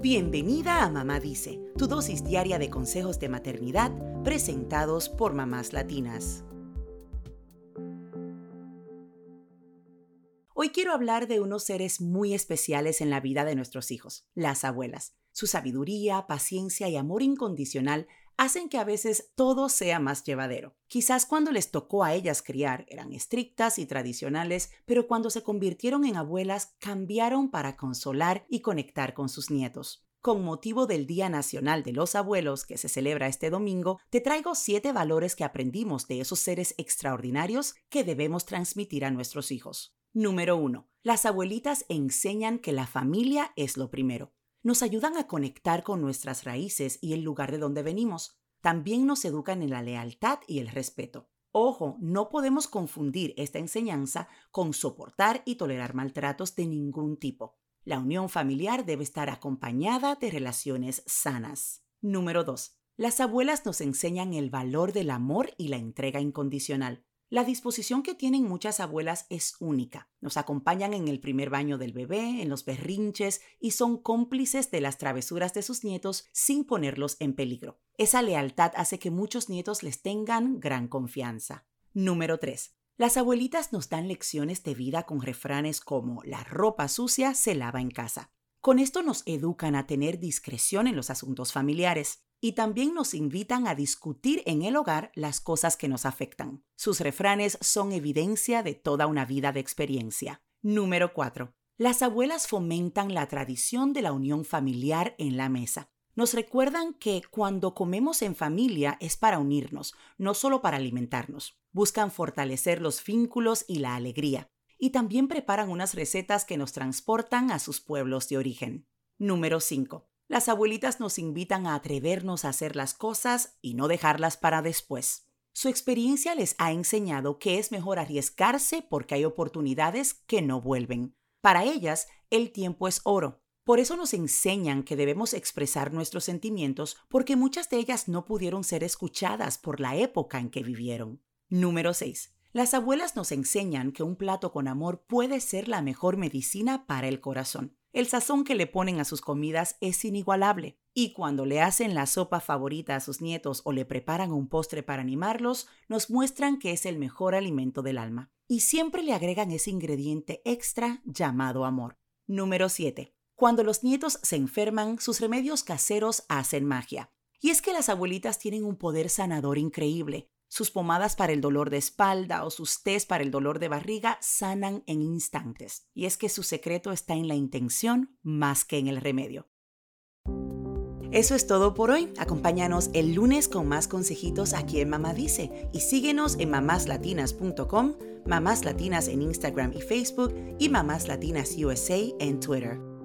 Bienvenida a Mamá Dice, tu dosis diaria de consejos de maternidad presentados por mamás latinas. Hoy quiero hablar de unos seres muy especiales en la vida de nuestros hijos, las abuelas. Su sabiduría, paciencia y amor incondicional hacen que a veces todo sea más llevadero. Quizás cuando les tocó a ellas criar eran estrictas y tradicionales, pero cuando se convirtieron en abuelas cambiaron para consolar y conectar con sus nietos. Con motivo del Día Nacional de los Abuelos, que se celebra este domingo, te traigo siete valores que aprendimos de esos seres extraordinarios que debemos transmitir a nuestros hijos. Número 1. Las abuelitas enseñan que la familia es lo primero nos ayudan a conectar con nuestras raíces y el lugar de donde venimos. También nos educan en la lealtad y el respeto. Ojo, no podemos confundir esta enseñanza con soportar y tolerar maltratos de ningún tipo. La unión familiar debe estar acompañada de relaciones sanas. Número 2. Las abuelas nos enseñan el valor del amor y la entrega incondicional. La disposición que tienen muchas abuelas es única. Nos acompañan en el primer baño del bebé, en los berrinches y son cómplices de las travesuras de sus nietos sin ponerlos en peligro. Esa lealtad hace que muchos nietos les tengan gran confianza. Número 3. Las abuelitas nos dan lecciones de vida con refranes como la ropa sucia se lava en casa. Con esto nos educan a tener discreción en los asuntos familiares y también nos invitan a discutir en el hogar las cosas que nos afectan. Sus refranes son evidencia de toda una vida de experiencia. Número 4. Las abuelas fomentan la tradición de la unión familiar en la mesa. Nos recuerdan que cuando comemos en familia es para unirnos, no solo para alimentarnos. Buscan fortalecer los vínculos y la alegría. Y también preparan unas recetas que nos transportan a sus pueblos de origen. Número 5. Las abuelitas nos invitan a atrevernos a hacer las cosas y no dejarlas para después. Su experiencia les ha enseñado que es mejor arriesgarse porque hay oportunidades que no vuelven. Para ellas, el tiempo es oro. Por eso nos enseñan que debemos expresar nuestros sentimientos porque muchas de ellas no pudieron ser escuchadas por la época en que vivieron. Número 6. Las abuelas nos enseñan que un plato con amor puede ser la mejor medicina para el corazón. El sazón que le ponen a sus comidas es inigualable, y cuando le hacen la sopa favorita a sus nietos o le preparan un postre para animarlos, nos muestran que es el mejor alimento del alma. Y siempre le agregan ese ingrediente extra llamado amor. Número 7. Cuando los nietos se enferman, sus remedios caseros hacen magia. Y es que las abuelitas tienen un poder sanador increíble. Sus pomadas para el dolor de espalda o sus tés para el dolor de barriga sanan en instantes. Y es que su secreto está en la intención más que en el remedio. Eso es todo por hoy. Acompáñanos el lunes con más consejitos aquí en Mamá Dice y síguenos en mamáslatinas.com, Mamás Latinas en Instagram y Facebook y Mamás Latinas USA en Twitter.